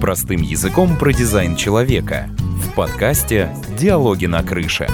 Простым языком про дизайн человека. В подкасте «Диалоги на крыше».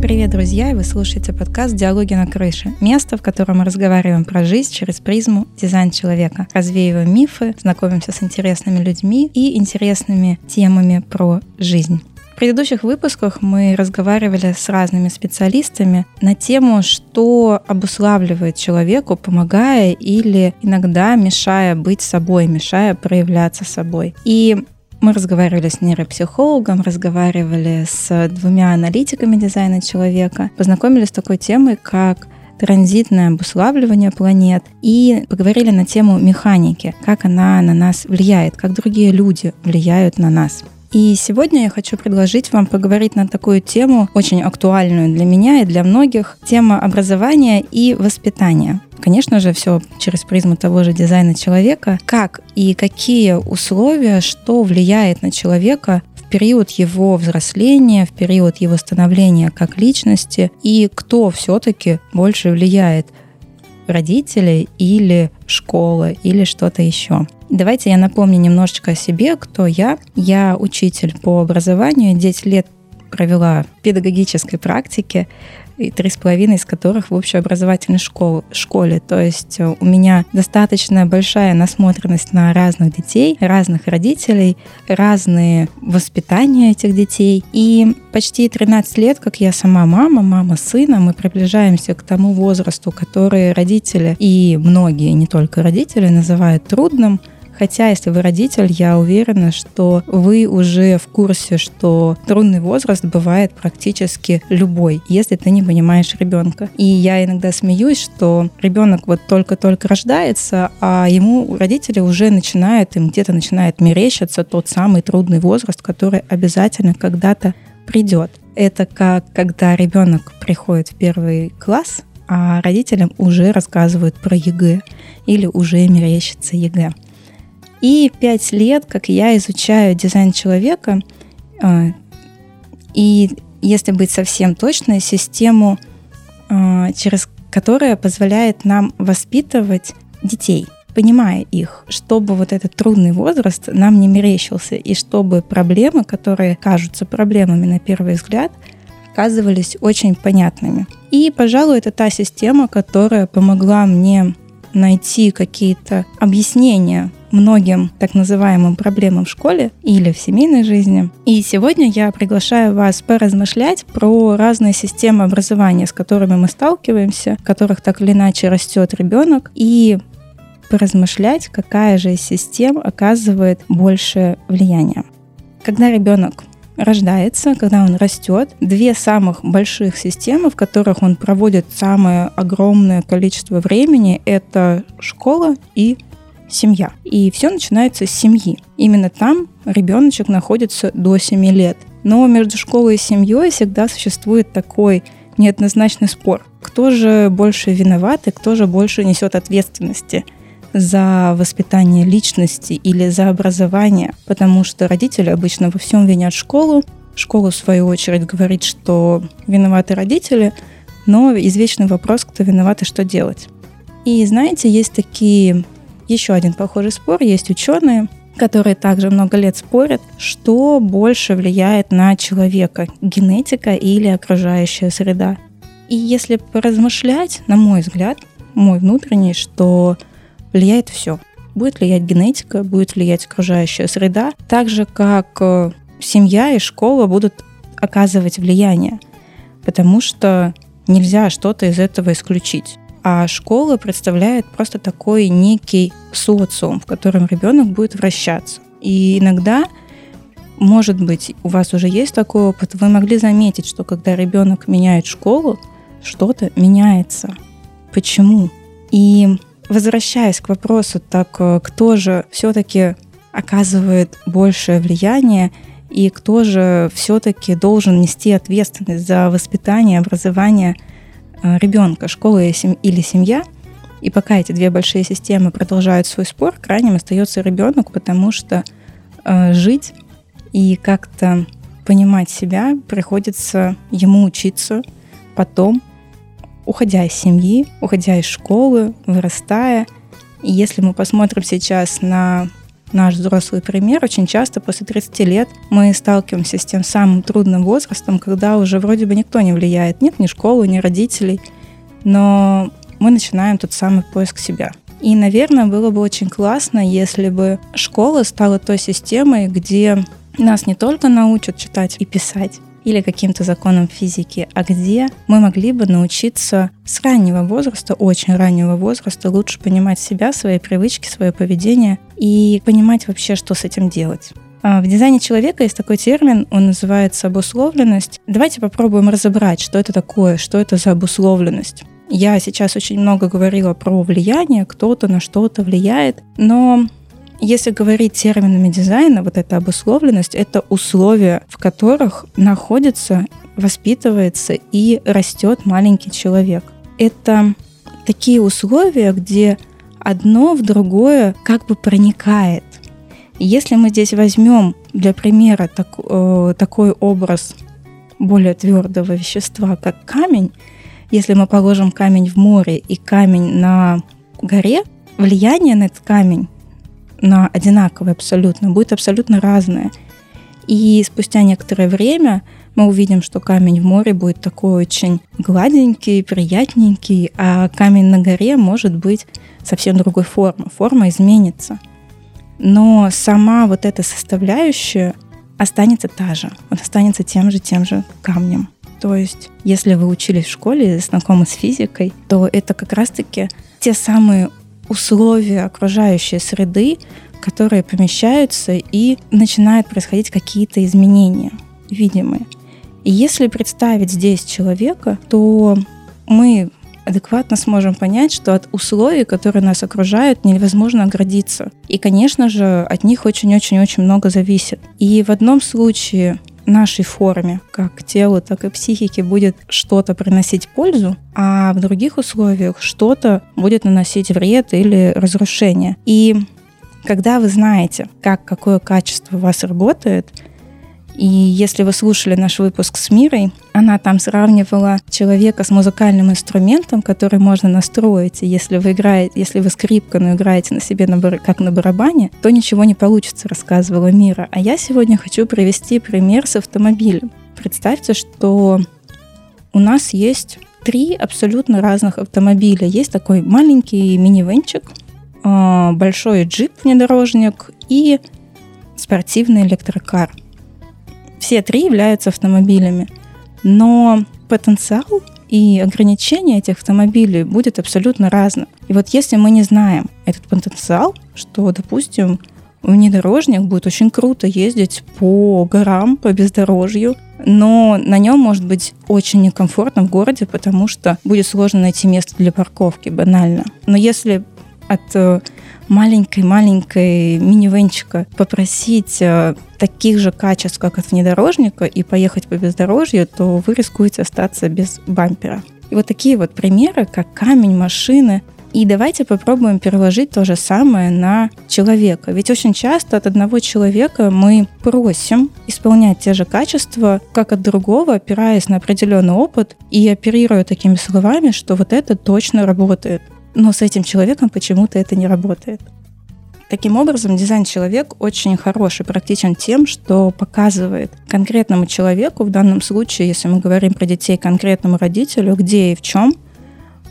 Привет, друзья! Вы слушаете подкаст «Диалоги на крыше». Место, в котором мы разговариваем про жизнь через призму дизайн человека. Развеиваем мифы, знакомимся с интересными людьми и интересными темами про жизнь. В предыдущих выпусках мы разговаривали с разными специалистами на тему, что обуславливает человеку, помогая или иногда мешая быть собой, мешая проявляться собой. И мы разговаривали с нейропсихологом, разговаривали с двумя аналитиками дизайна человека, познакомились с такой темой, как транзитное обуславливание планет и поговорили на тему механики, как она на нас влияет, как другие люди влияют на нас. И сегодня я хочу предложить вам поговорить на такую тему, очень актуальную для меня и для многих, тема образования и воспитания. Конечно же, все через призму того же дизайна человека. Как и какие условия, что влияет на человека в период его взросления, в период его становления как личности, и кто все-таки больше влияет родители или школа или что-то еще. Давайте я напомню немножечко о себе, кто я. Я учитель по образованию, 10 лет провела в педагогической практике и три с половиной из которых в общеобразовательной школе, школе. То есть э, у меня достаточно большая насмотренность на разных детей, разных родителей, разные воспитания этих детей. И почти 13 лет, как я сама мама, мама сына, мы приближаемся к тому возрасту, который родители и многие, не только родители, называют трудным – Хотя, если вы родитель, я уверена, что вы уже в курсе, что трудный возраст бывает практически любой, если ты не понимаешь ребенка. И я иногда смеюсь, что ребенок вот только-только рождается, а ему родители уже начинают, им где-то начинает мерещиться тот самый трудный возраст, который обязательно когда-то придет. Это как когда ребенок приходит в первый класс, а родителям уже рассказывают про ЕГЭ или уже мерещится ЕГЭ. И пять лет, как я изучаю дизайн человека, а, и если быть совсем точной, систему, а, через которая позволяет нам воспитывать детей, понимая их, чтобы вот этот трудный возраст нам не мерещился, и чтобы проблемы, которые кажутся проблемами на первый взгляд, оказывались очень понятными. И, пожалуй, это та система, которая помогла мне найти какие-то объяснения многим так называемым проблемам в школе или в семейной жизни. И сегодня я приглашаю вас поразмышлять про разные системы образования, с которыми мы сталкиваемся, в которых так или иначе растет ребенок, и поразмышлять, какая же из систем оказывает большее влияние. Когда ребенок рождается, когда он растет, две самых больших системы, в которых он проводит самое огромное количество времени, это школа и семья. И все начинается с семьи. Именно там ребеночек находится до 7 лет. Но между школой и семьей всегда существует такой неоднозначный спор. Кто же больше виноват и кто же больше несет ответственности за воспитание личности или за образование, потому что родители обычно во всем винят школу. Школа, в свою очередь, говорит, что виноваты родители, но извечный вопрос, кто виноват и что делать. И знаете, есть такие еще один похожий спор. Есть ученые, которые также много лет спорят, что больше влияет на человека, генетика или окружающая среда. И если поразмышлять, на мой взгляд, мой внутренний, что влияет все. Будет влиять генетика, будет влиять окружающая среда, так же как э, семья и школа будут оказывать влияние, потому что нельзя что-то из этого исключить. А школа представляет просто такой некий социум, в котором ребенок будет вращаться. И иногда, может быть, у вас уже есть такой опыт, вы могли заметить, что когда ребенок меняет школу, что-то меняется. Почему? И возвращаясь к вопросу, так э, кто же все-таки оказывает большее влияние и кто же все-таки должен нести ответственность за воспитание, образование Э, ребенка, школа или семья, и пока эти две большие системы продолжают свой спор, крайним остается ребенок, потому что э, жить и как-то понимать себя приходится ему учиться потом уходя из семьи, уходя из школы, вырастая. И если мы посмотрим сейчас на наш взрослый пример, очень часто после 30 лет мы сталкиваемся с тем самым трудным возрастом, когда уже вроде бы никто не влияет, нет ни школы, ни родителей, но мы начинаем тот самый поиск себя. И, наверное, было бы очень классно, если бы школа стала той системой, где нас не только научат читать и писать, или каким-то законам физики, а где мы могли бы научиться с раннего возраста, очень раннего возраста, лучше понимать себя, свои привычки, свое поведение и понимать вообще, что с этим делать. А, в дизайне человека есть такой термин, он называется обусловленность. Давайте попробуем разобрать, что это такое, что это за обусловленность. Я сейчас очень много говорила про влияние, кто-то на что-то влияет, но если говорить терминами дизайна, вот эта обусловленность — это условия, в которых находится, воспитывается и растет маленький человек. Это такие условия, где одно в другое как бы проникает. если мы здесь возьмем для примера так, э, такой образ более твердого вещества, как камень, если мы положим камень в море и камень на горе, влияние на этот камень на одинаковое абсолютно будет абсолютно разное. И спустя некоторое время мы увидим, что камень в море будет такой очень гладенький, приятненький, а камень на горе может быть совсем другой формы. Форма изменится. Но сама вот эта составляющая останется та же. Он останется тем же, тем же камнем. То есть, если вы учились в школе, знакомы с физикой, то это как раз-таки те самые условия окружающей среды, которые помещаются и начинают происходить какие-то изменения видимые. И если представить здесь человека, то мы адекватно сможем понять, что от условий, которые нас окружают, невозможно оградиться. И, конечно же, от них очень-очень-очень много зависит. И в одном случае нашей форме, как телу, так и психике, будет что-то приносить пользу, а в других условиях что-то будет наносить вред или разрушение. И когда вы знаете, как какое качество у вас работает, и если вы слушали наш выпуск с Мирой, она там сравнивала человека с музыкальным инструментом, который можно настроить. И если вы играете, если вы скрипка, но играете на себе на как на барабане, то ничего не получится, рассказывала Мира. А я сегодня хочу привести пример с автомобилем. Представьте, что у нас есть три абсолютно разных автомобиля. Есть такой маленький минивенчик, а, большой джип внедорожник и спортивный электрокар – все три являются автомобилями, но потенциал и ограничения этих автомобилей будет абсолютно разным. И вот если мы не знаем этот потенциал, что, допустим, внедорожник будет очень круто ездить по горам, по бездорожью, но на нем может быть очень некомфортно в городе, потому что будет сложно найти место для парковки, банально. Но если от э, маленькой-маленькой минивенчика попросить э, таких же качеств, как от внедорожника, и поехать по бездорожью, то вы рискуете остаться без бампера. И вот такие вот примеры, как камень, машины. И давайте попробуем переложить то же самое на человека. Ведь очень часто от одного человека мы просим исполнять те же качества, как от другого, опираясь на определенный опыт и оперируя такими словами, что вот это точно работает но с этим человеком почему-то это не работает. Таким образом, дизайн-человек очень хороший, практичен тем, что показывает конкретному человеку, в данном случае, если мы говорим про детей, конкретному родителю, где и в чем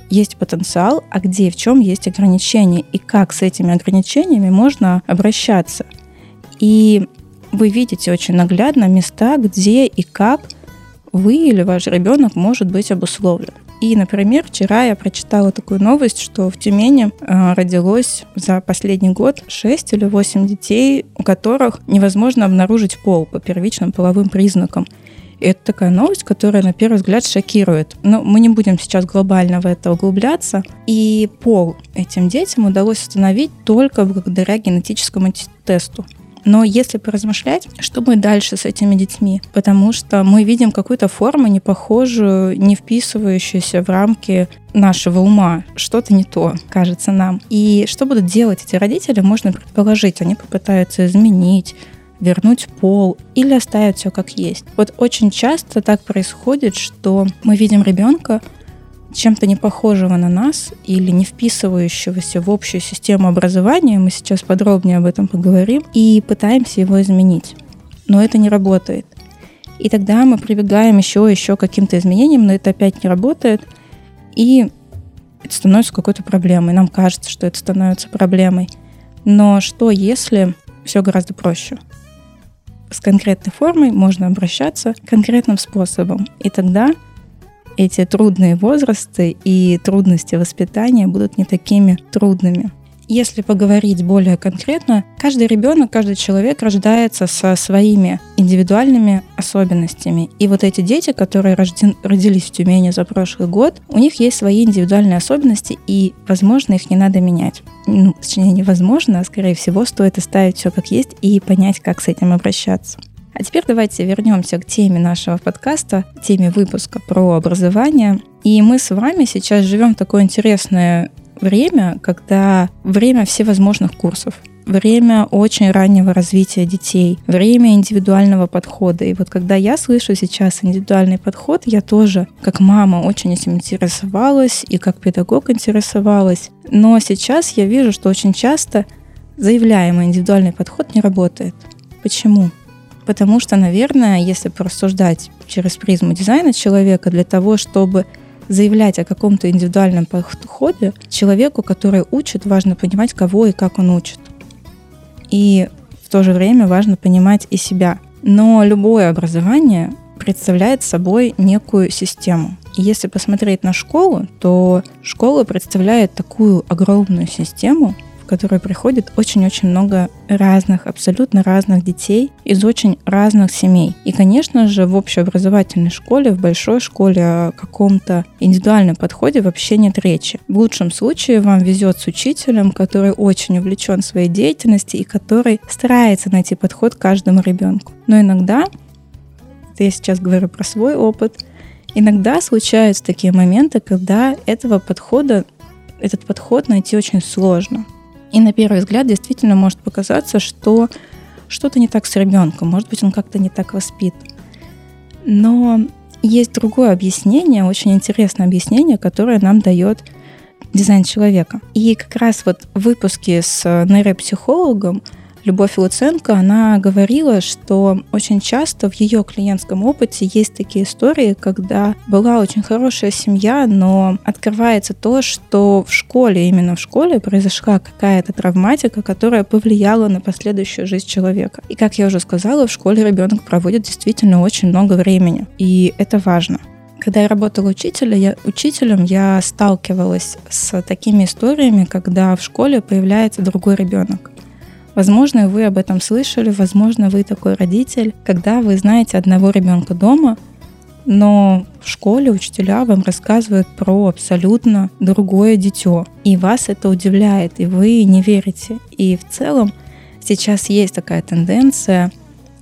есть потенциал, а где и в чем есть ограничения, и как с этими ограничениями можно обращаться. И вы видите очень наглядно места, где и как вы или ваш ребенок может быть обусловлен. И, например, вчера я прочитала такую новость, что в Тюмени э, родилось за последний год 6 или 8 детей, у которых невозможно обнаружить пол по первичным половым признакам. И это такая новость, которая на первый взгляд шокирует. Но мы не будем сейчас глобально в это углубляться. И пол этим детям удалось установить только благодаря генетическому тесту. Но если поразмышлять, что будет дальше с этими детьми? Потому что мы видим какую-то форму, не похожую, не вписывающуюся в рамки нашего ума. Что-то не то, кажется нам. И что будут делать эти родители, можно предположить. Они попытаются изменить, вернуть пол или оставить все как есть. Вот очень часто так происходит, что мы видим ребенка, чем-то не похожего на нас или не вписывающегося в общую систему образования, мы сейчас подробнее об этом поговорим, и пытаемся его изменить. Но это не работает. И тогда мы прибегаем еще еще к каким-то изменениям, но это опять не работает, и это становится какой-то проблемой. Нам кажется, что это становится проблемой. Но что если все гораздо проще? С конкретной формой можно обращаться конкретным способом. И тогда эти трудные возрасты и трудности воспитания будут не такими трудными. Если поговорить более конкретно, каждый ребенок, каждый человек рождается со своими индивидуальными особенностями. И вот эти дети, которые рожден, родились в Тюмени за прошлый год, у них есть свои индивидуальные особенности, и, возможно, их не надо менять. Ну, точнее, невозможно, а скорее всего, стоит оставить все как есть и понять, как с этим обращаться. А теперь давайте вернемся к теме нашего подкаста, теме выпуска про образование. И мы с вами сейчас живем в такое интересное время, когда время всевозможных курсов, время очень раннего развития детей, время индивидуального подхода. И вот когда я слышу сейчас индивидуальный подход, я тоже, как мама, очень этим интересовалась и как педагог интересовалась. Но сейчас я вижу, что очень часто заявляемый индивидуальный подход не работает. Почему? Потому что, наверное, если порассуждать через призму дизайна человека, для того, чтобы заявлять о каком-то индивидуальном подходе, человеку, который учит, важно понимать, кого и как он учит. И в то же время важно понимать и себя. Но любое образование представляет собой некую систему. И если посмотреть на школу, то школа представляет такую огромную систему, в которую приходит очень-очень много разных, абсолютно разных детей из очень разных семей. И, конечно же, в общеобразовательной школе, в большой школе о каком-то индивидуальном подходе вообще нет речи. В лучшем случае вам везет с учителем, который очень увлечен своей деятельностью и который старается найти подход к каждому ребенку. Но иногда, это я сейчас говорю про свой опыт, иногда случаются такие моменты, когда этого подхода этот подход найти очень сложно. И на первый взгляд действительно может показаться, что что-то не так с ребенком, может быть, он как-то не так воспитан. Но есть другое объяснение, очень интересное объяснение, которое нам дает дизайн человека. И как раз вот в выпуске с нейропсихологом Любовь Луценко, она говорила, что очень часто в ее клиентском опыте есть такие истории, когда была очень хорошая семья, но открывается то, что в школе, именно в школе произошла какая-то травматика, которая повлияла на последующую жизнь человека. И, как я уже сказала, в школе ребенок проводит действительно очень много времени. И это важно. Когда я работала учителя, я, учителем, я сталкивалась с такими историями, когда в школе появляется другой ребенок. Возможно, вы об этом слышали, возможно, вы такой родитель, когда вы знаете одного ребенка дома, но в школе учителя вам рассказывают про абсолютно другое дитё, и вас это удивляет, и вы не верите. И в целом сейчас есть такая тенденция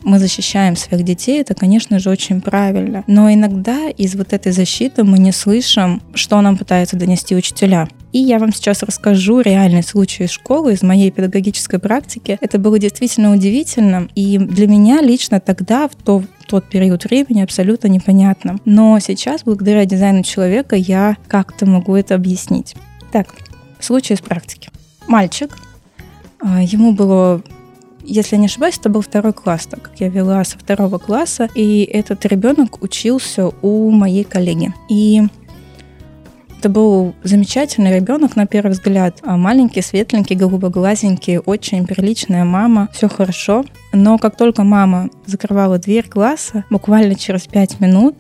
мы защищаем своих детей, это, конечно же, очень правильно. Но иногда из вот этой защиты мы не слышим, что нам пытаются донести учителя. И я вам сейчас расскажу реальный случай из школы, из моей педагогической практики. Это было действительно удивительно. И для меня лично тогда, в то, тот период времени абсолютно непонятно. Но сейчас, благодаря дизайну человека, я как-то могу это объяснить. Так, случай из практики. Мальчик, а, ему было если не ошибаюсь, это был второй класс, так как я вела со второго класса, и этот ребенок учился у моей коллеги. И это был замечательный ребенок на первый взгляд. А маленький, светленький, голубоглазенький, очень приличная мама, все хорошо. Но как только мама закрывала дверь класса, буквально через пять минут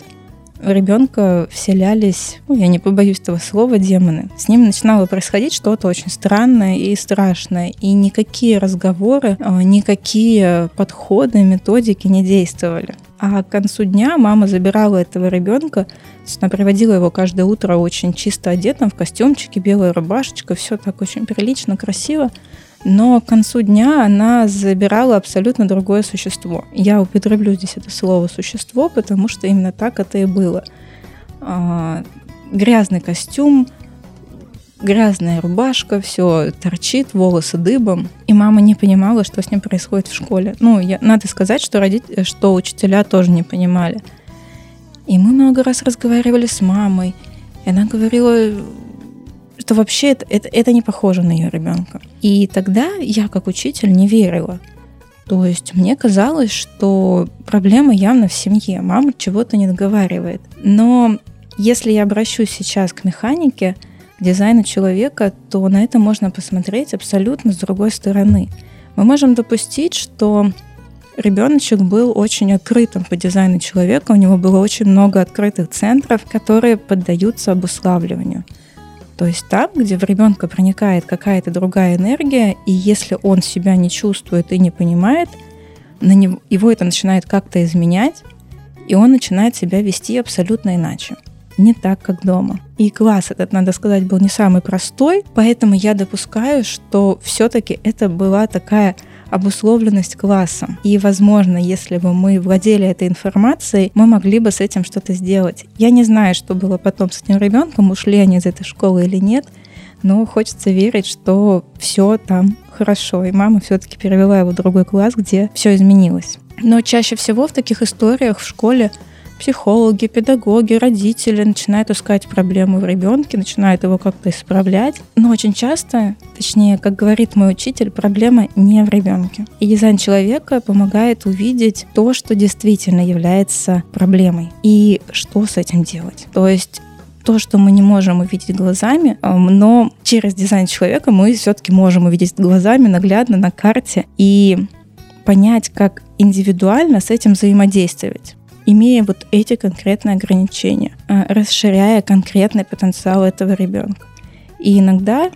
у ребенка вселялись, ну, я не побоюсь этого слова, демоны. С ним начинало происходить что-то очень странное и страшное. И никакие разговоры, а, никакие подходы, методики не действовали. А к концу дня мама забирала этого ребенка, она приводила его каждое утро очень чисто одетым, в костюмчике, белая рубашечка, все так очень прилично, красиво. Но к концу дня она забирала абсолютно другое существо. Я употреблю здесь это слово «существо», потому что именно так это и было. А, грязный костюм, грязная рубашка, все торчит, волосы дыбом. И мама не понимала, что с ним происходит в школе. Ну, я, надо сказать, что, родители, что учителя тоже не понимали. И мы много раз разговаривали с мамой. И она говорила, что вообще это, это, это не похоже на ее ребенка. И тогда я, как учитель, не верила. То есть мне казалось, что проблема явно в семье, мама чего-то не договаривает. Но если я обращусь сейчас к механике, к дизайну человека, то на это можно посмотреть абсолютно с другой стороны. Мы можем допустить, что ребеночек был очень открытым по дизайну человека, у него было очень много открытых центров, которые поддаются обуславливанию. То есть там, где в ребенка проникает какая-то другая энергия, и если он себя не чувствует и не понимает, на него, его это начинает как-то изменять, и он начинает себя вести абсолютно иначе. Не так, как дома. И класс этот, надо сказать, был не самый простой, поэтому я допускаю, что все-таки это была такая обусловленность классом. И, возможно, если бы мы владели этой информацией, мы могли бы с этим что-то сделать. Я не знаю, что было потом с этим ребенком, ушли они из этой школы или нет, но хочется верить, что все там хорошо, и мама все-таки перевела его в другой класс, где все изменилось. Но чаще всего в таких историях в школе психологи, педагоги, родители начинают искать проблему в ребенке, начинают его как-то исправлять. Но очень часто, точнее, как говорит мой учитель, проблема не в ребенке. И дизайн человека помогает увидеть то, что действительно является проблемой и что с этим делать. То есть то, что мы не можем увидеть глазами, эм, но через дизайн человека мы все-таки можем увидеть глазами наглядно на карте и понять, как индивидуально с этим взаимодействовать имея вот эти конкретные ограничения, а, расширяя конкретный потенциал этого ребенка. И иногда,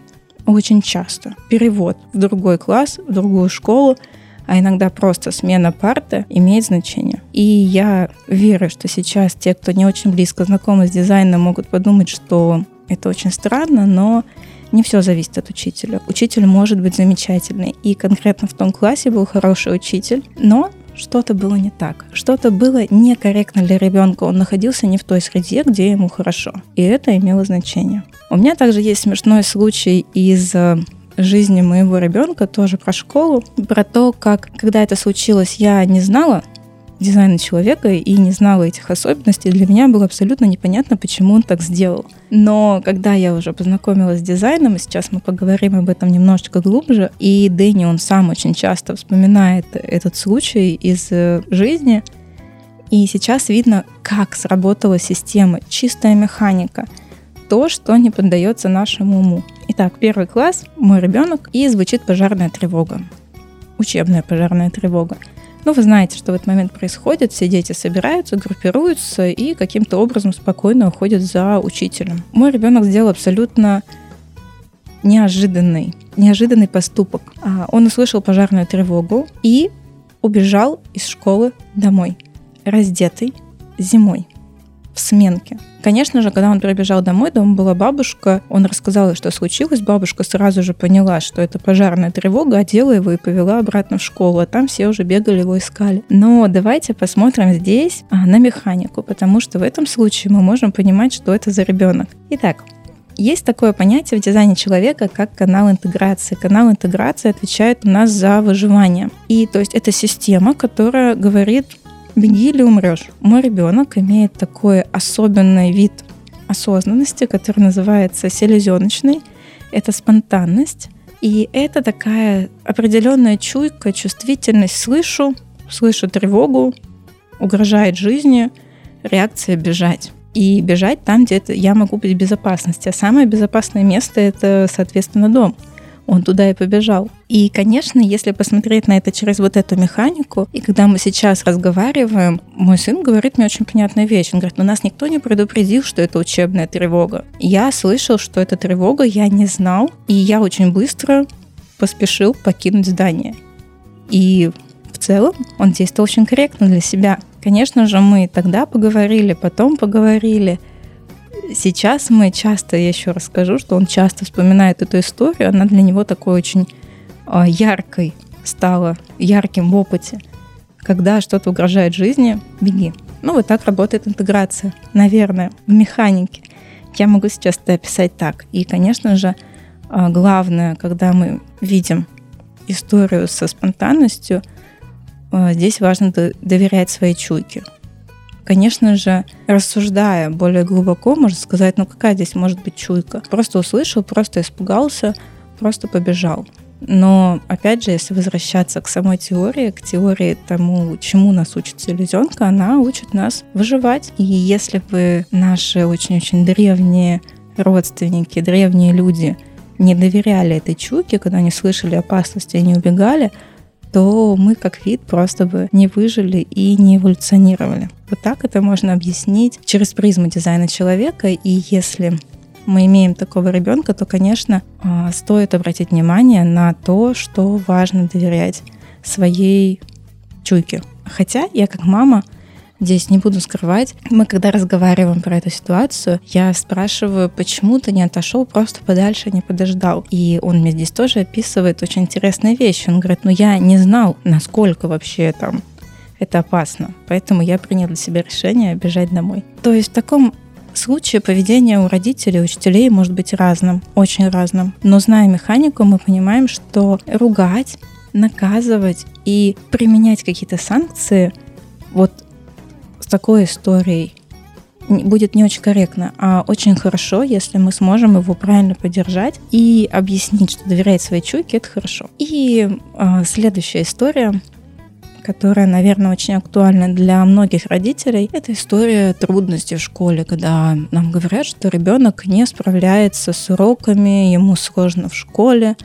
очень часто, перевод в другой класс, в другую школу, а иногда просто смена парты имеет значение. И я верю, что сейчас те, кто не очень близко знакомы с дизайном, могут подумать, что это очень странно, но не все зависит от учителя. Учитель может быть замечательный. И конкретно в том классе был хороший учитель, но что-то было не так, что-то было некорректно для ребенка, он находился не в той среде, где ему хорошо, и это имело значение. У меня также есть смешной случай из э, жизни моего ребенка, тоже про школу, про то, как, когда это случилось, я не знала, дизайна человека и не знала этих особенностей, для меня было абсолютно непонятно, почему он так сделал. Но когда я уже познакомилась с дизайном, и сейчас мы поговорим об этом немножечко глубже, и Дэнни, он сам очень часто вспоминает этот случай из э, жизни, и сейчас видно, как сработала система, чистая механика, то, что не поддается нашему уму. Итак, первый класс, мой ребенок, и звучит пожарная тревога. Учебная пожарная тревога. Ну, вы знаете, что в этот момент происходит, все дети собираются, группируются и каким-то образом спокойно уходят за учителем. Мой ребенок сделал абсолютно неожиданный, неожиданный поступок. А, он услышал пожарную тревогу и убежал из школы домой, раздетый зимой в сменке. Конечно же, когда он прибежал домой, дома была бабушка, он рассказал, что случилось. Бабушка сразу же поняла, что это пожарная тревога, одела его и повела обратно в школу, а там все уже бегали, его искали. Но давайте посмотрим здесь а, на механику, потому что в этом случае мы можем понимать, что это за ребенок. Итак, есть такое понятие в дизайне человека, как канал интеграции. Канал интеграции отвечает у нас за выживание. И то есть это система, которая говорит беги или умрешь. Мой ребенок имеет такой особенный вид осознанности, который называется селезеночный. Это спонтанность. И это такая определенная чуйка, чувствительность. Слышу, слышу тревогу, угрожает жизни, реакция бежать. И бежать там, где это я могу быть в безопасности. А самое безопасное место это, соответственно, дом он туда и побежал. И, конечно, если посмотреть на это через вот эту механику, и когда мы сейчас разговариваем, мой сын говорит мне очень понятную вещь. Он говорит, ну нас никто не предупредил, что это учебная тревога. Я слышал, что это тревога, я не знал, и я очень быстро поспешил покинуть здание. И в целом он действовал очень корректно для себя. Конечно же, мы тогда поговорили, потом поговорили, Сейчас мы часто, я еще расскажу, что он часто вспоминает эту историю, она для него такой очень а, яркой стала, ярким в опыте. Когда что-то угрожает жизни, беги. Ну, вот так работает интеграция, наверное, в механике. Я могу сейчас это описать так. И, конечно же, а, главное, когда мы видим историю со спонтанностью, а, здесь важно доверять своей чуйке. Конечно же, рассуждая более глубоко, можно сказать, ну какая здесь может быть чуйка? Просто услышал, просто испугался, просто побежал. Но, опять же, если возвращаться к самой теории, к теории тому, чему нас учит селезенка, она учит нас выживать. И если бы наши очень-очень древние родственники, древние люди не доверяли этой чуйке, когда они слышали опасности и не убегали, то мы как вид просто бы не выжили и не эволюционировали. Вот так это можно объяснить через призму дизайна человека. И если мы имеем такого ребенка, то, конечно, а, стоит обратить внимание на то, что важно доверять своей чуйке. Хотя я как мама здесь не буду скрывать. Мы когда разговариваем про эту ситуацию, я спрашиваю, почему ты не отошел просто подальше, не подождал. И он мне здесь тоже описывает очень интересные вещи. Он говорит, ну я не знал, насколько вообще там это опасно. Поэтому я принял для себя решение бежать домой. То есть в таком случае поведение у родителей, учителей может быть разным, очень разным. Но зная механику, мы понимаем, что ругать, наказывать и применять какие-то санкции вот такой историей будет не очень корректно, а очень хорошо, если мы сможем его правильно поддержать и объяснить, что доверять своей чуйке это хорошо. И э, следующая история которая, наверное, очень актуальна для многих родителей, это история трудностей в школе, когда нам говорят, что ребенок не справляется с уроками, ему сложно в школе,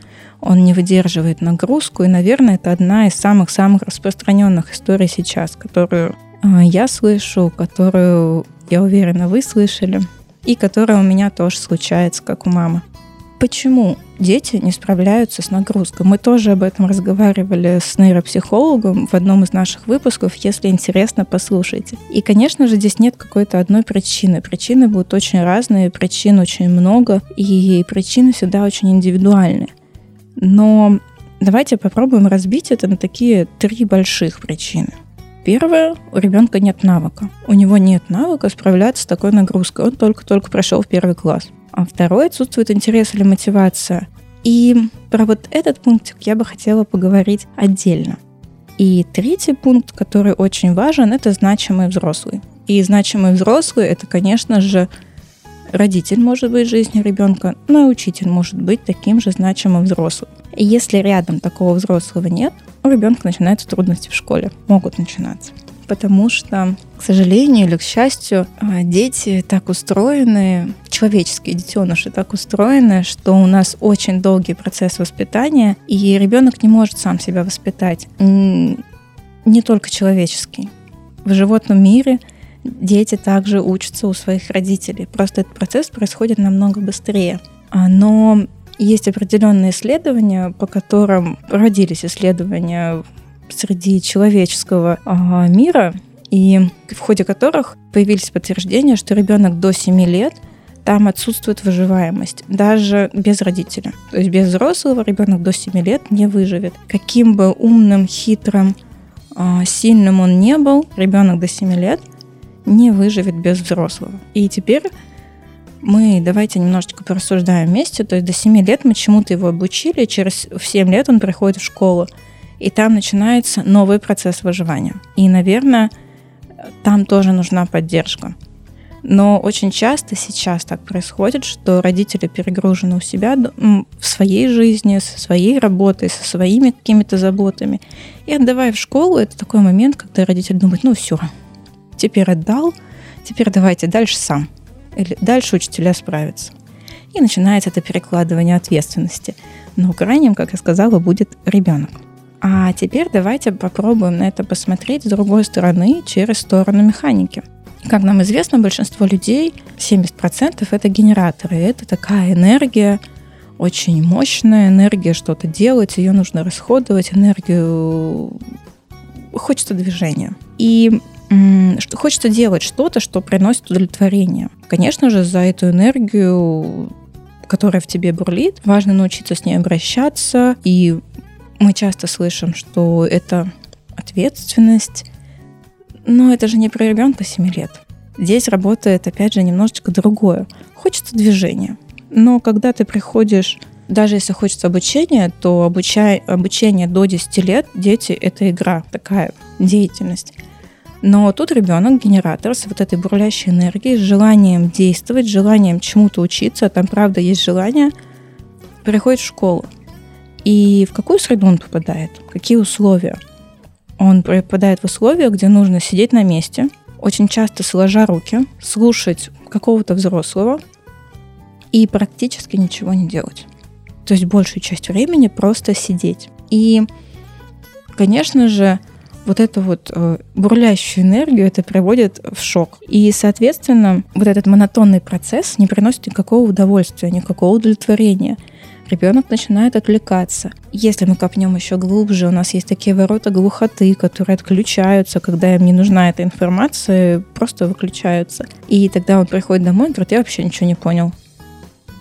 он не выдерживает нагрузку, и, наверное, это одна из самых-самых распространенных историй сейчас, которую я слышу, которую, я уверена, вы слышали, и которая у меня тоже случается, как у мамы почему дети не справляются с нагрузкой. Мы тоже об этом разговаривали с нейропсихологом в одном из наших выпусков. Если интересно, послушайте. И, конечно же, здесь нет какой-то одной причины. Причины будут очень разные, причин очень много, и причины всегда очень индивидуальны. Но давайте попробуем разбить это на такие три больших причины. Первое, у ребенка нет навыка. У него нет навыка справляться с такой нагрузкой. Он только-только прошел в первый класс. А второй отсутствует интерес или мотивация. И про вот этот пунктик я бы хотела поговорить отдельно. И третий пункт, который очень важен, это значимый взрослый. И значимый взрослый это, конечно же, родитель может быть в жизни ребенка, но и учитель может быть таким же значимым взрослым. И если рядом такого взрослого нет, у ребенка начинаются трудности в школе, могут начинаться потому что, к сожалению или к счастью, а, дети так устроены, человеческие детеныши так устроены, что у нас очень долгий процесс воспитания, и ребенок не может сам себя воспитать. Не только человеческий. В животном мире дети также учатся у своих родителей. Просто этот процесс происходит намного быстрее. А, но есть определенные исследования, по которым родились исследования среди человеческого а, мира, и в ходе которых появились подтверждения, что ребенок до 7 лет там отсутствует выживаемость, даже без родителя. То есть без взрослого ребенок до 7 лет не выживет. Каким бы умным, хитрым, а, сильным он не был, ребенок до 7 лет не выживет без взрослого. И теперь мы давайте немножечко порассуждаем вместе. То есть до 7 лет мы чему-то его обучили, через 7 лет он приходит в школу и там начинается новый процесс выживания. И, наверное, там тоже нужна поддержка. Но очень часто сейчас так происходит, что родители перегружены у себя в своей жизни, со своей работой, со своими какими-то заботами. И отдавая в школу, это такой момент, когда родитель думает, ну все, теперь отдал, теперь давайте дальше сам. Или дальше учителя справятся. И начинается это перекладывание ответственности. Но крайним, как я сказала, будет ребенок. А теперь давайте попробуем на это посмотреть с другой стороны, через сторону механики. Как нам известно, большинство людей, 70% это генераторы. Это такая энергия, очень мощная энергия, что-то делать, ее нужно расходовать, энергию хочется движения. И хочется делать что-то, что приносит удовлетворение. Конечно же, за эту энергию которая в тебе бурлит, важно научиться с ней обращаться и мы часто слышим, что это ответственность, но это же не про ребенка 7 лет. Здесь работает, опять же, немножечко другое. Хочется движения. Но когда ты приходишь, даже если хочется обучения, то обучай, обучение до 10 лет, дети — это игра, такая деятельность. Но тут ребенок, генератор с вот этой бурлящей энергией, с желанием действовать, желанием чему-то учиться, там правда есть желание, приходит в школу. И в какую среду он попадает? Какие условия? Он попадает в условия, где нужно сидеть на месте, очень часто сложа руки, слушать какого-то взрослого и практически ничего не делать. То есть большую часть времени просто сидеть. И, конечно же, вот эту вот э, бурлящую энергию это приводит в шок. И, соответственно, вот этот монотонный процесс не приносит никакого удовольствия, никакого удовлетворения. Ребенок начинает отвлекаться. Если мы копнем еще глубже, у нас есть такие ворота глухоты, которые отключаются, когда им не нужна эта информация, просто выключаются. И тогда он приходит домой и говорит, я вообще ничего не понял.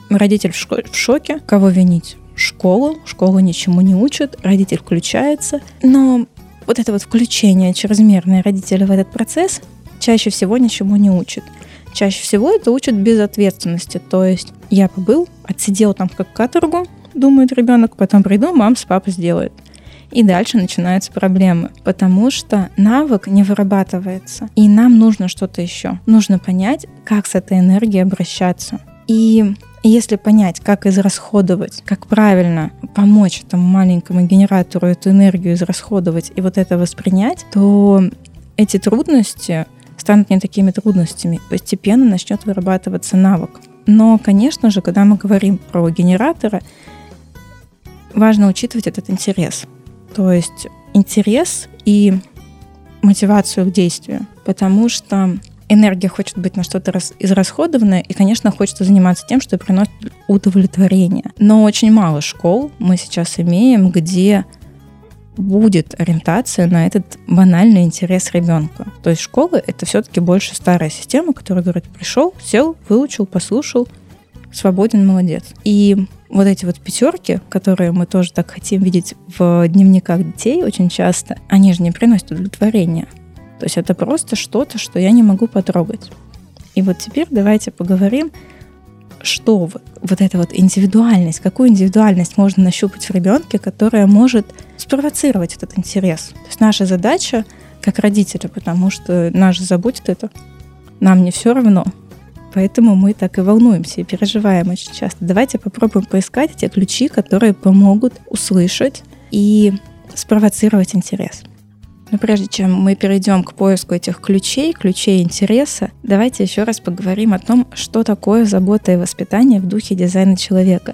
Родитель в шоке, кого винить? школу, школа ничему не учит, родитель включается, но вот это вот включение чрезмерное родителя в этот процесс чаще всего ничему не учит. Чаще всего это учат безответственности. То есть я побыл, отсидел там как каторгу, думает ребенок, потом приду, мам с папой сделает. И дальше начинаются проблемы, потому что навык не вырабатывается. И нам нужно что-то еще. Нужно понять, как с этой энергией обращаться. И если понять, как израсходовать, как правильно помочь этому маленькому генератору эту энергию израсходовать и вот это воспринять, то эти трудности станут не такими трудностями. Постепенно начнет вырабатываться навык. Но, конечно же, когда мы говорим про генераторы, важно учитывать этот интерес. То есть интерес и мотивацию к действию. Потому что энергия хочет быть на что-то израсходованная, и, конечно, хочется заниматься тем, что приносит удовлетворение. Но очень мало школ мы сейчас имеем, где будет ориентация на этот банальный интерес ребенка. То есть школа — это все-таки больше старая система, которая говорит, пришел, сел, выучил, послушал, свободен, молодец. И вот эти вот пятерки, которые мы тоже так хотим видеть в дневниках детей очень часто, они же не приносят удовлетворения. То есть это просто что-то, что я не могу потрогать. И вот теперь давайте поговорим, что вот эта вот индивидуальность, какую индивидуальность можно нащупать в ребенке, которая может спровоцировать этот интерес. То есть наша задача как родители, потому что нас же заботит это, нам не все равно, Поэтому мы так и волнуемся и переживаем очень часто. Давайте попробуем поискать эти ключи, которые помогут услышать и спровоцировать интерес. Но прежде чем мы перейдем к поиску этих ключей, ключей интереса, давайте еще раз поговорим о том, что такое забота и воспитание в духе дизайна человека.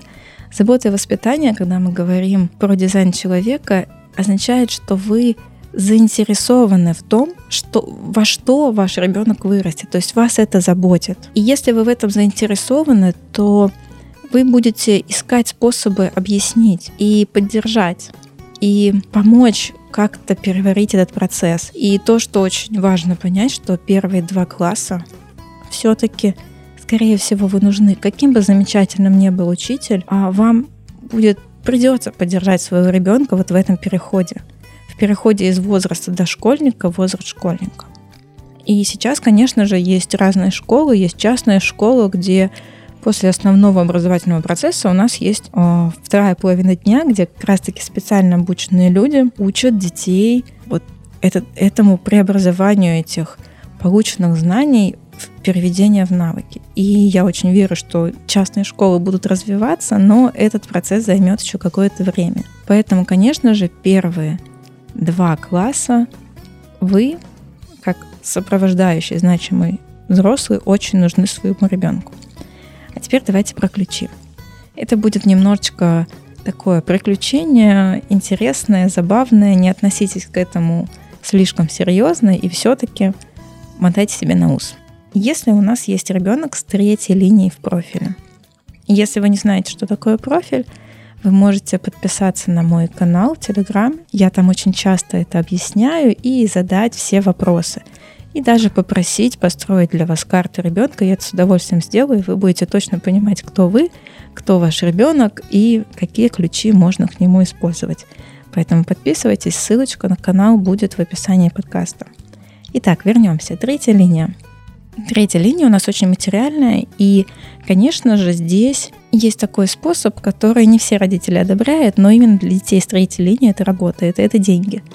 Забота и воспитание, когда мы говорим про дизайн человека, означает, что вы заинтересованы в том, что, во что ваш ребенок вырастет. То есть вас это заботит. И если вы в этом заинтересованы, то вы будете искать способы объяснить и поддержать и помочь как-то переварить этот процесс. И то, что очень важно понять, что первые два класса все-таки, скорее всего, вы нужны. Каким бы замечательным ни был учитель, а вам будет придется поддержать своего ребенка вот в этом переходе. В переходе из возраста дошкольника в возраст школьника. И сейчас, конечно же, есть разные школы, есть частная школа, где после основного образовательного процесса у нас есть э, вторая половина дня, где как раз-таки специально обученные люди учат детей вот этот, этому преобразованию этих полученных знаний в переведение в навыки. И я очень верю, что частные школы будут развиваться, но этот процесс займет еще какое-то время. Поэтому, конечно же, первые два класса вы, как сопровождающий значимый взрослый, очень нужны своему ребенку. А теперь давайте про ключи. Это будет немножечко такое приключение, интересное, забавное. Не относитесь к этому слишком серьезно и все-таки мотайте себе на ус. Если у нас есть ребенок с третьей линией в профиле, если вы не знаете, что такое профиль, вы можете подписаться на мой канал в Telegram. Я там очень часто это объясняю и задать все вопросы и даже попросить построить для вас карту ребенка. Я это с удовольствием сделаю, вы будете точно понимать, кто вы, кто ваш ребенок и какие ключи можно к нему использовать. Поэтому подписывайтесь, ссылочка на канал будет в описании подкаста. Итак, вернемся. Третья линия. Третья линия у нас очень материальная, и, конечно же, здесь есть такой способ, который не все родители одобряют, но именно для детей с третьей линии это работает, это деньги –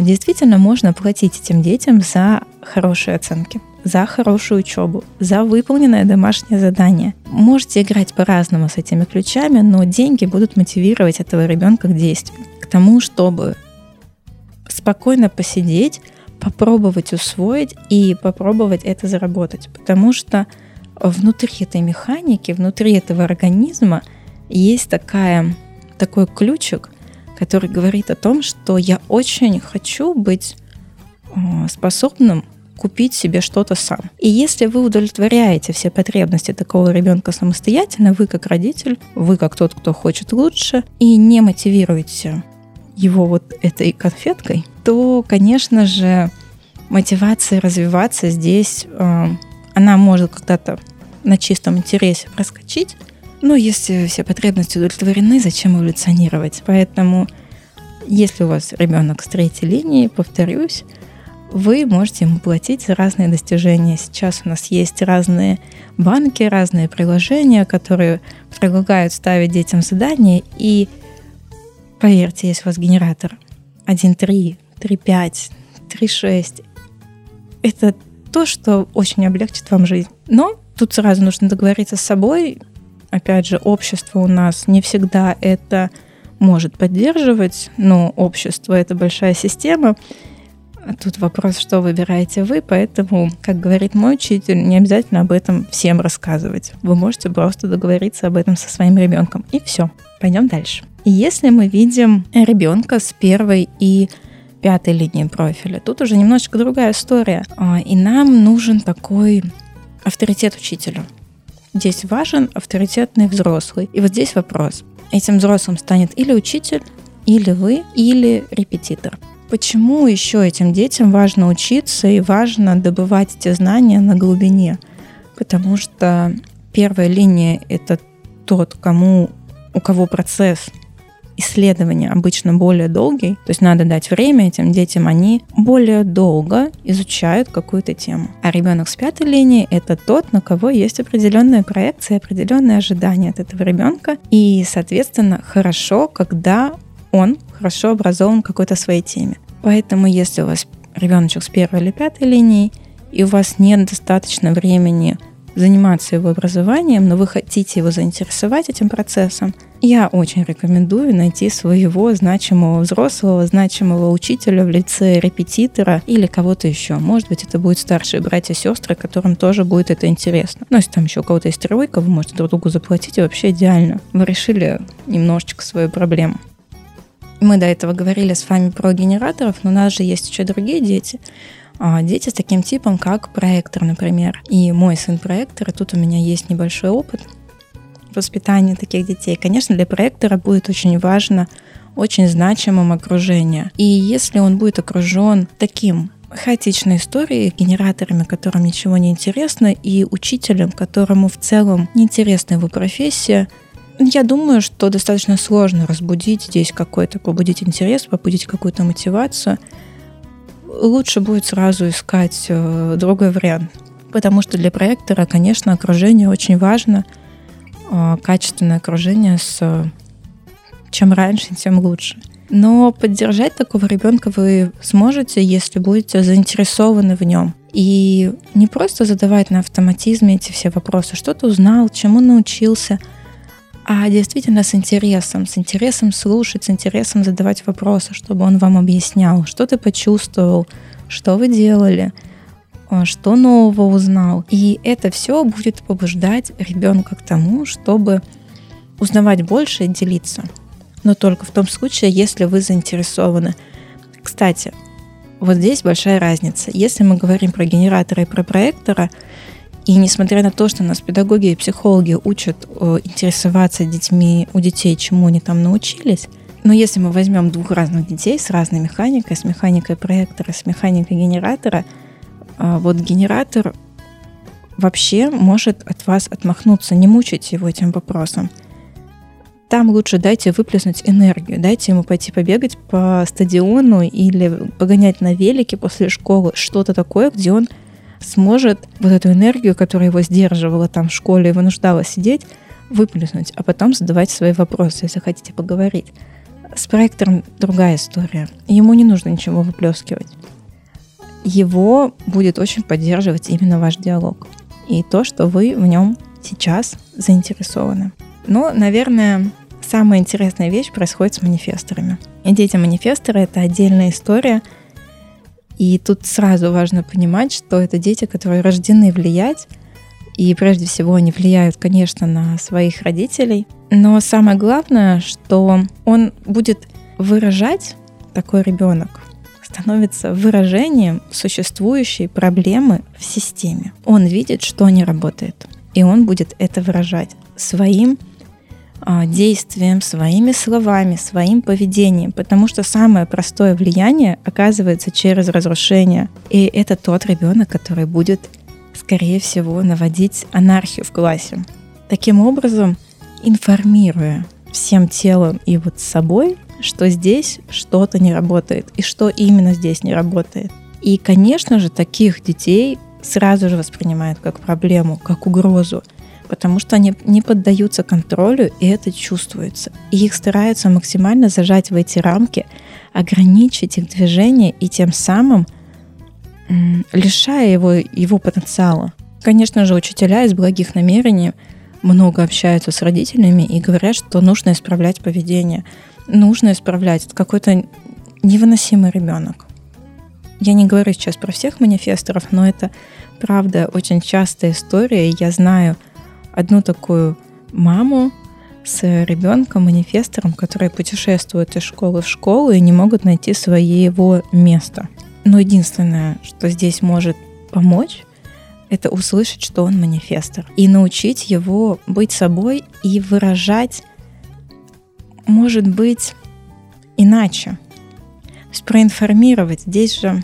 действительно можно платить этим детям за хорошие оценки, за хорошую учебу, за выполненное домашнее задание. Можете играть по-разному с этими ключами, но деньги будут мотивировать этого ребенка к действию, к тому, чтобы спокойно посидеть, попробовать усвоить и попробовать это заработать. Потому что внутри этой механики, внутри этого организма есть такая, такой ключик, который говорит о том, что я очень хочу быть э, способным купить себе что-то сам. И если вы удовлетворяете все потребности такого ребенка самостоятельно, вы как родитель, вы как тот, кто хочет лучше, и не мотивируете его вот этой конфеткой, то, конечно же, мотивация развиваться здесь, э, она может когда-то на чистом интересе проскочить, но если все потребности удовлетворены, зачем эволюционировать? Поэтому, если у вас ребенок с третьей линии, повторюсь, вы можете ему платить за разные достижения. Сейчас у нас есть разные банки, разные приложения, которые предлагают ставить детям задания. И поверьте, если у вас генератор 1.3, 3.5, 3.6, это то, что очень облегчит вам жизнь. Но тут сразу нужно договориться с собой. Опять же, общество у нас не всегда это может поддерживать, но общество — это большая система. А тут вопрос, что выбираете вы, поэтому, как говорит мой учитель, не обязательно об этом всем рассказывать. Вы можете просто договориться об этом со своим ребенком. И все. Пойдем дальше. Если мы видим ребенка с первой и пятой линии профиля, тут уже немножечко другая история. А, и нам нужен такой авторитет учителя. Здесь важен авторитетный взрослый. И вот здесь вопрос. Этим взрослым станет или учитель, или вы, или репетитор. Почему еще этим детям важно учиться и важно добывать эти знания на глубине? Потому что первая линия — это тот, кому, у кого процесс исследования обычно более долгий, то есть надо дать время этим детям, они более долго изучают какую-то тему. А ребенок с пятой линии — это тот, на кого есть определенная проекция, определенные ожидания от этого ребенка. И, соответственно, хорошо, когда он хорошо образован какой-то своей теме. Поэтому, если у вас ребеночек с первой или пятой линии, и у вас нет достаточно времени заниматься его образованием, но вы хотите его заинтересовать этим процессом, я очень рекомендую найти своего значимого взрослого, значимого учителя в лице репетитора или кого-то еще. Может быть, это будет старшие братья и сестры, которым тоже будет это интересно. Но если там еще у кого-то есть тройка, вы можете друг другу заплатить, и вообще идеально. Вы решили немножечко свою проблему. Мы до этого говорили с вами про генераторов, но у нас же есть еще другие дети. А, дети с таким типом, как проектор, например. И мой сын проектор, и тут у меня есть небольшой опыт воспитания таких детей. Конечно, для проектора будет очень важно, очень значимым окружение. И если он будет окружен таким хаотичной историей, генераторами, которым ничего не интересно, и учителем, которому в целом не интересна его профессия, я думаю, что достаточно сложно разбудить здесь какой-то, побудить интерес, побудить какую-то мотивацию. Лучше будет сразу искать э, другой вариант. Потому что для проектора, конечно, окружение очень важно. Э, качественное окружение с чем раньше, тем лучше. Но поддержать такого ребенка вы сможете, если будете заинтересованы в нем. И не просто задавать на автоматизме эти все вопросы, что ты узнал, чему научился – а действительно с интересом, с интересом слушать, с интересом задавать вопросы, чтобы он вам объяснял, что ты почувствовал, что вы делали, а, что нового узнал. И это все будет побуждать ребенка к тому, чтобы узнавать больше и делиться. Но только в том случае, если вы заинтересованы. Кстати, вот здесь большая разница. Если мы говорим про генератора и про проектора, и несмотря на то, что нас педагоги и психологи учат э, интересоваться детьми, у детей, чему они там научились, но если мы возьмем двух разных детей с разной механикой, с механикой проектора, с механикой генератора, э, вот генератор вообще может от вас отмахнуться, не мучить его этим вопросом. Там лучше дайте выплеснуть энергию, дайте ему пойти побегать по стадиону или погонять на велике после школы, что-то такое, где он сможет вот эту энергию, которая его сдерживала там в школе и вынуждала сидеть, выплеснуть, а потом задавать свои вопросы, если хотите поговорить. С проектором другая история. Ему не нужно ничего выплескивать. Его будет очень поддерживать именно ваш диалог и то, что вы в нем сейчас заинтересованы. Но, наверное, самая интересная вещь происходит с манифесторами. Дети-манифесторы — это отдельная история. И тут сразу важно понимать, что это дети, которые рождены влиять, и прежде всего они влияют, конечно, на своих родителей. Но самое главное, что он будет выражать такой ребенок становится выражением существующей проблемы в системе. Он видит, что не работает, и он будет это выражать своим действием, своими словами, своим поведением, потому что самое простое влияние оказывается через разрушение. И это тот ребенок, который будет, скорее всего, наводить анархию в классе. Таким образом, информируя всем телом и вот собой, что здесь что-то не работает и что именно здесь не работает. И, конечно же, таких детей сразу же воспринимают как проблему, как угрозу, потому что они не поддаются контролю, и это чувствуется. И их стараются максимально зажать в эти рамки, ограничить их движение и тем самым лишая его, его потенциала. Конечно же, учителя из благих намерений много общаются с родителями и говорят, что нужно исправлять поведение нужно исправлять. Это какой-то невыносимый ребенок. Я не говорю сейчас про всех манифесторов, но это правда очень частая история. Я знаю одну такую маму с ребенком, манифестором, которые путешествуют из школы в школу и не могут найти своего места. Но единственное, что здесь может помочь, это услышать, что он манифестор, и научить его быть собой и выражать может быть иначе. То есть проинформировать. Здесь же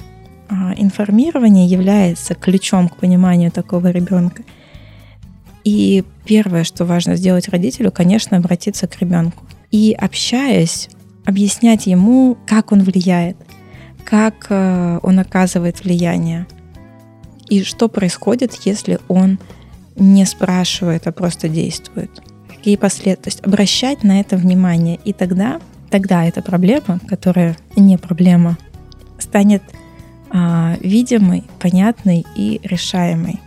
а, информирование является ключом к пониманию такого ребенка. И первое, что важно сделать родителю, конечно, обратиться к ребенку. И общаясь, объяснять ему, как он влияет, как э, он оказывает влияние, и что происходит, если он не спрашивает, а просто действует какие последствия. То есть обращать на это внимание. И тогда, тогда эта проблема, которая не проблема, станет а, видимой, понятной и решаемой.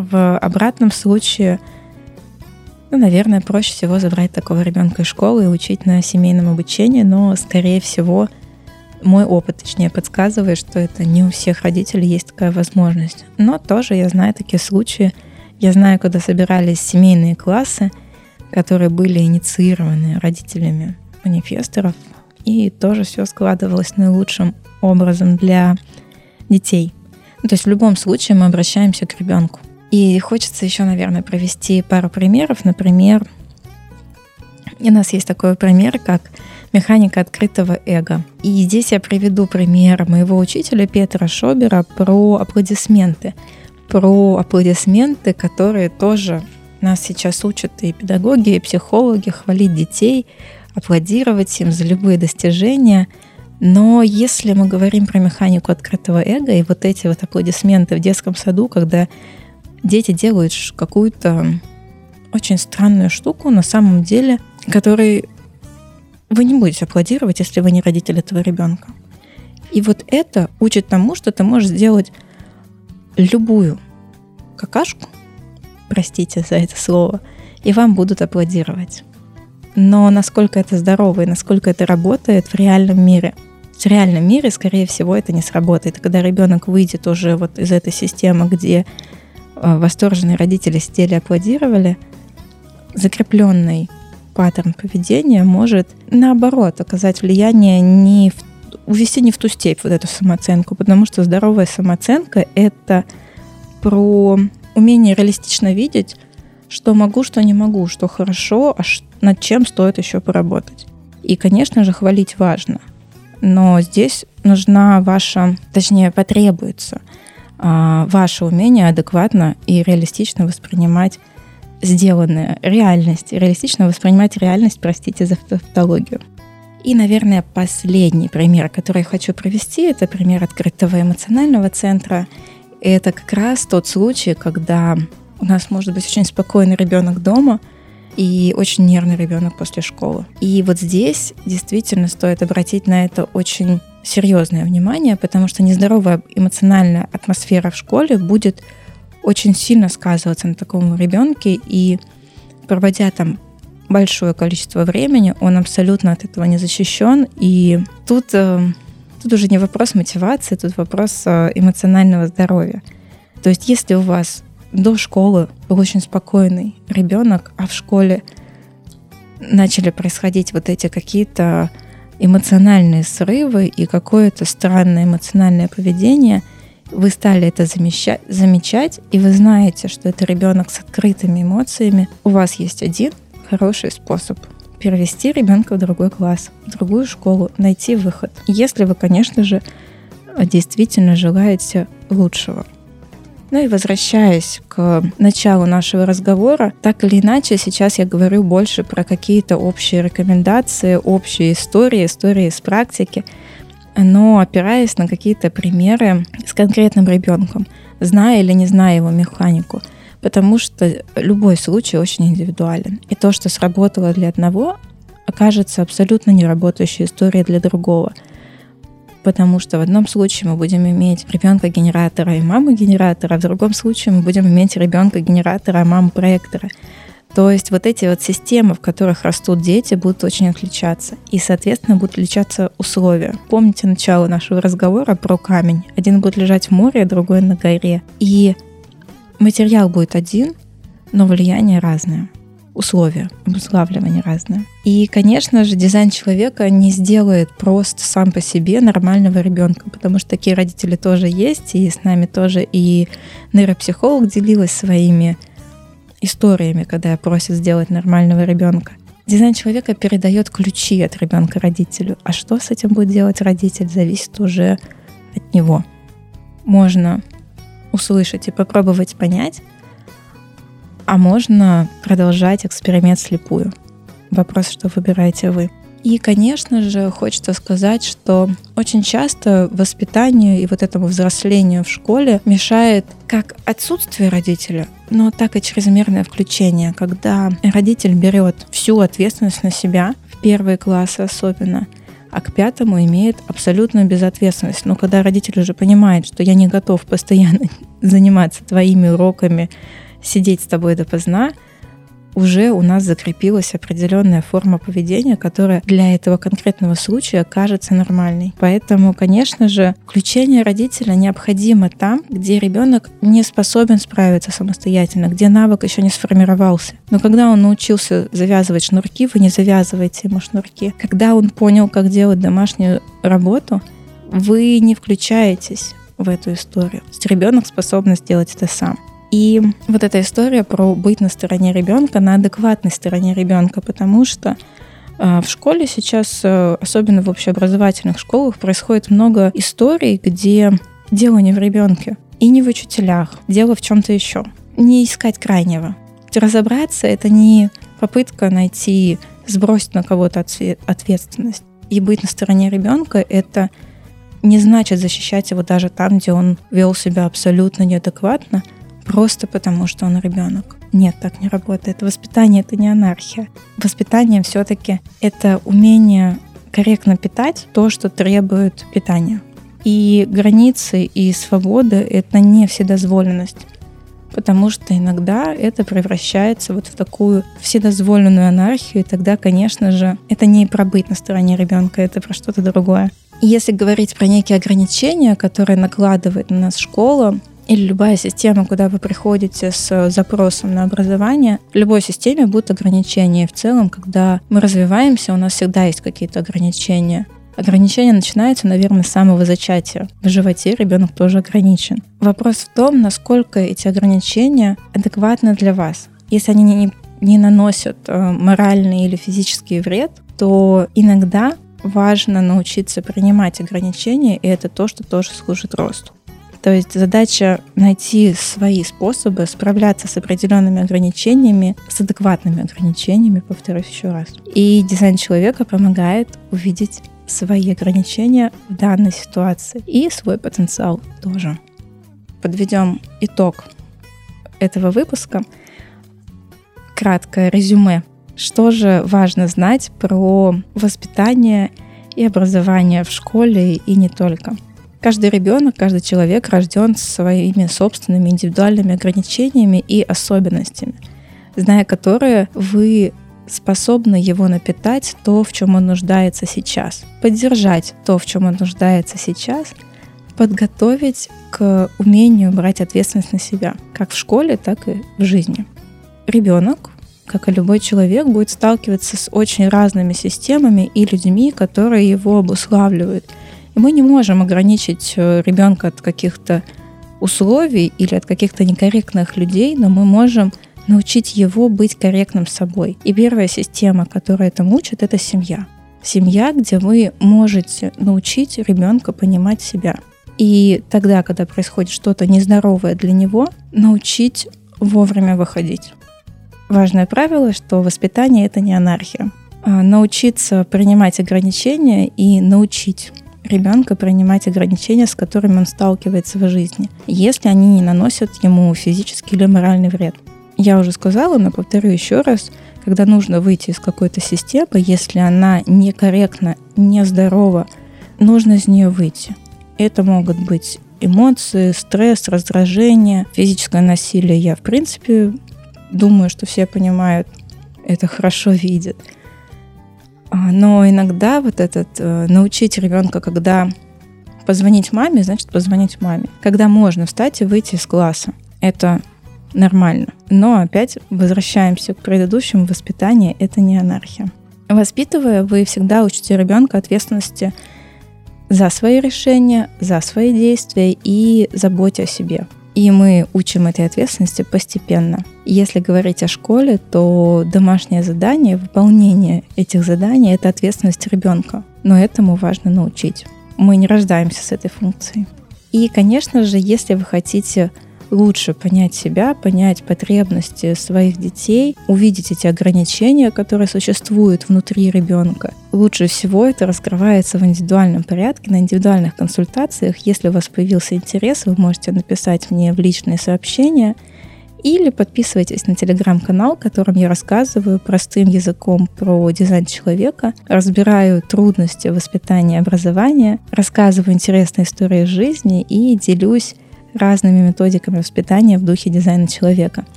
В обратном случае, ну, наверное, проще всего забрать такого ребенка из школы и учить на семейном обучении, но, скорее всего, мой опыт, точнее, подсказывает, что это не у всех родителей есть такая возможность. Но тоже я знаю такие случаи. Я знаю, когда собирались семейные классы, которые были инициированы родителями манифесторов, и тоже все складывалось наилучшим образом для детей. Ну, то есть в любом случае мы обращаемся к ребенку. И хочется еще, наверное, провести пару примеров. Например, у нас есть такой пример, как механика открытого эго. И здесь я приведу пример моего учителя Петра Шобера про аплодисменты. Про аплодисменты, которые тоже нас сейчас учат и педагоги, и психологи хвалить детей, аплодировать им за любые достижения. Но если мы говорим про механику открытого эго и вот эти вот аплодисменты в детском саду, когда дети делают какую-то очень странную штуку, на самом деле, которой вы не будете аплодировать, если вы не родитель этого ребенка. И вот это учит тому, что ты можешь сделать любую какашку, простите за это слово, и вам будут аплодировать. Но насколько это здорово и насколько это работает в реальном мире? В реальном мире, скорее всего, это не сработает. Когда ребенок выйдет уже вот из этой системы, где восторженные родители сидели аплодировали, закрепленный паттерн поведения может, наоборот, оказать влияние не в, увести не в ту степь вот эту самооценку, потому что здоровая самооценка — это про умение реалистично видеть, что могу, что не могу, что хорошо, а над чем стоит еще поработать. И, конечно же, хвалить важно. Но здесь нужна ваша, точнее, потребуется ваше умение адекватно и реалистично воспринимать сделанное, реальность, реалистично воспринимать реальность, простите за тавтологию. И, наверное, последний пример, который я хочу провести, это пример открытого эмоционального центра это как раз тот случай, когда у нас может быть очень спокойный ребенок дома, и очень нервный ребенок после школы. И вот здесь действительно стоит обратить на это очень серьезное внимание, потому что нездоровая эмоциональная атмосфера в школе будет очень сильно сказываться на таком ребенке, и проводя там большое количество времени, он абсолютно от этого не защищен. И тут, э, тут уже не вопрос мотивации, тут вопрос э, эмоционального здоровья. То есть если у вас до школы был очень спокойный ребенок, а в школе начали происходить вот эти какие-то эмоциональные срывы и какое-то странное эмоциональное поведение, вы стали это замечать, замечать, и вы знаете, что это ребенок с открытыми эмоциями, у вас есть один хороший способ перевести ребенка в другой класс, в другую школу, найти выход. Если вы, конечно же, действительно желаете лучшего. Ну и возвращаясь к началу нашего разговора, так или иначе, сейчас я говорю больше про какие-то общие рекомендации, общие истории, истории из практики, но опираясь на какие-то примеры с конкретным ребенком, зная или не зная его механику. Потому что любой случай очень индивидуален. И то, что сработало для одного, окажется абсолютно неработающей историей для другого – потому что в одном случае мы будем иметь ребенка генератора и маму генератора, а в другом случае мы будем иметь ребенка генератора, а маму проектора. То есть вот эти вот системы, в которых растут дети, будут очень отличаться. И, соответственно, будут отличаться условия. Помните начало нашего разговора про камень? Один будет лежать в море, а другой на горе. И материал будет один, но влияние разное условия обуславливания разные. И, конечно же, дизайн человека не сделает просто сам по себе нормального ребенка, потому что такие родители тоже есть, и с нами тоже и нейропсихолог делилась своими историями, когда просит сделать нормального ребенка. Дизайн человека передает ключи от ребенка родителю, а что с этим будет делать родитель, зависит уже от него. Можно услышать и попробовать понять, а можно продолжать эксперимент слепую. Вопрос, что выбираете вы. И, конечно же, хочется сказать, что очень часто воспитанию и вот этому взрослению в школе мешает как отсутствие родителя, но так и чрезмерное включение, когда родитель берет всю ответственность на себя, в первые классы особенно, а к пятому имеет абсолютную безответственность. Но когда родитель уже понимает, что я не готов постоянно заниматься твоими уроками, сидеть с тобой допоздна, уже у нас закрепилась определенная форма поведения, которая для этого конкретного случая кажется нормальной. Поэтому, конечно же, включение родителя необходимо там, где ребенок не способен справиться самостоятельно, где навык еще не сформировался. Но когда он научился завязывать шнурки, вы не завязываете ему шнурки. Когда он понял, как делать домашнюю работу, вы не включаетесь в эту историю. То есть ребенок способен сделать это сам. И вот эта история про быть на стороне ребенка, на адекватной стороне ребенка, потому что а, в школе сейчас, э, особенно в общеобразовательных школах, происходит много историй, где дело не в ребенке и не в учителях, дело в чем-то еще. Не искать крайнего. Разобраться — это не попытка найти, сбросить на кого-то ответственность. И быть на стороне ребенка — это не значит защищать его даже там, где он вел себя абсолютно неадекватно — просто потому, что он ребенок. Нет, так не работает. Воспитание это не анархия. Воспитание все-таки это умение корректно питать то, что требует питания. И границы и свобода — это не вседозволенность. Потому что иногда это превращается вот в такую вседозволенную анархию, и тогда, конечно же, это не про быть на стороне ребенка, это про что-то другое. Если говорить про некие ограничения, которые накладывает на нас школа, или любая система, куда вы приходите с запросом на образование, в любой системе будут ограничения. В целом, когда мы развиваемся, у нас всегда есть какие-то ограничения. Ограничения начинаются, наверное, с самого зачатия. В животе ребенок тоже ограничен. Вопрос в том, насколько эти ограничения адекватны для вас. Если они не, не наносят э, моральный или физический вред, то иногда важно научиться принимать ограничения, и это то, что тоже служит росту. То есть задача найти свои способы справляться с определенными ограничениями, с адекватными ограничениями, повторюсь еще раз. И дизайн человека помогает увидеть свои ограничения в данной ситуации и свой потенциал тоже. Подведем итог этого выпуска. краткое резюме. Что же важно знать про воспитание и образование в школе и не только? Каждый ребенок, каждый человек рожден своими собственными индивидуальными ограничениями и особенностями, зная которые вы способны его напитать то, в чем он нуждается сейчас, поддержать то, в чем он нуждается сейчас, подготовить к умению брать ответственность на себя, как в школе, так и в жизни. Ребенок, как и любой человек, будет сталкиваться с очень разными системами и людьми, которые его обуславливают. Мы не можем ограничить э, ребенка от каких-то условий или от каких-то некорректных людей, но мы можем научить его быть корректным собой. И первая система, которая этому учит, это семья. Семья, где вы можете научить ребенка понимать себя. И тогда, когда происходит что-то нездоровое для него, научить вовремя выходить. Важное правило, что воспитание это не анархия. А научиться принимать ограничения и научить ребенка принимать ограничения, с которыми он сталкивается в жизни, если они не наносят ему физический или моральный вред. Я уже сказала, но повторю еще раз, когда нужно выйти из какой-то системы, если она некорректна, нездорова, нужно из нее выйти. Это могут быть эмоции, стресс, раздражение, физическое насилие. Я, в принципе, думаю, что все понимают, это хорошо видят. А, но иногда вот этот э, научить ребенка, когда позвонить маме, значит позвонить маме. Когда можно встать и выйти из класса. Это нормально. Но опять возвращаемся к предыдущему воспитанию. Это не анархия. Воспитывая, вы всегда учите ребенка ответственности за свои решения, за свои действия и заботе о себе. И мы учим этой ответственности постепенно. Если говорить о школе, то домашнее задание, выполнение этих заданий — это ответственность ребенка. Но этому важно научить. Мы не рождаемся с этой функцией. И, конечно же, если вы хотите лучше понять себя, понять потребности своих детей, увидеть эти ограничения, которые существуют внутри ребенка. Лучше всего это раскрывается в индивидуальном порядке, на индивидуальных консультациях. Если у вас появился интерес, вы можете написать мне в личные сообщения или подписывайтесь на телеграм-канал, в котором я рассказываю простым языком про дизайн человека, разбираю трудности воспитания и образования, рассказываю интересные истории жизни и делюсь разными методиками воспитания в духе дизайна человека.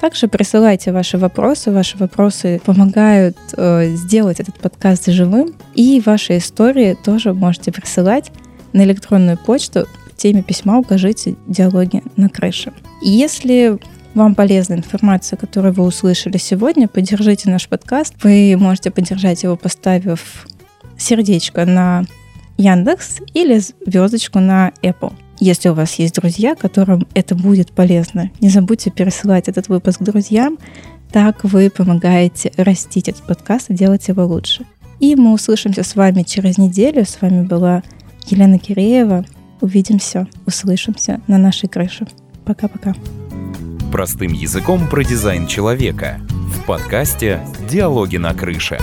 Также присылайте ваши вопросы. Ваши вопросы помогают э, сделать этот подкаст живым. И ваши истории тоже можете присылать на электронную почту в теме письма укажите диалоги на крыше. Если вам полезна информация, которую вы услышали сегодня, поддержите наш подкаст. Вы можете поддержать его, поставив сердечко на Яндекс или звездочку на Apple. Если у вас есть друзья, которым это будет полезно, не забудьте пересылать этот выпуск друзьям. Так вы помогаете растить этот подкаст и делать его лучше. И мы услышимся с вами через неделю. С вами была Елена Киреева. Увидимся, услышимся на нашей крыше. Пока-пока. Простым языком про дизайн человека в подкасте «Диалоги на крыше».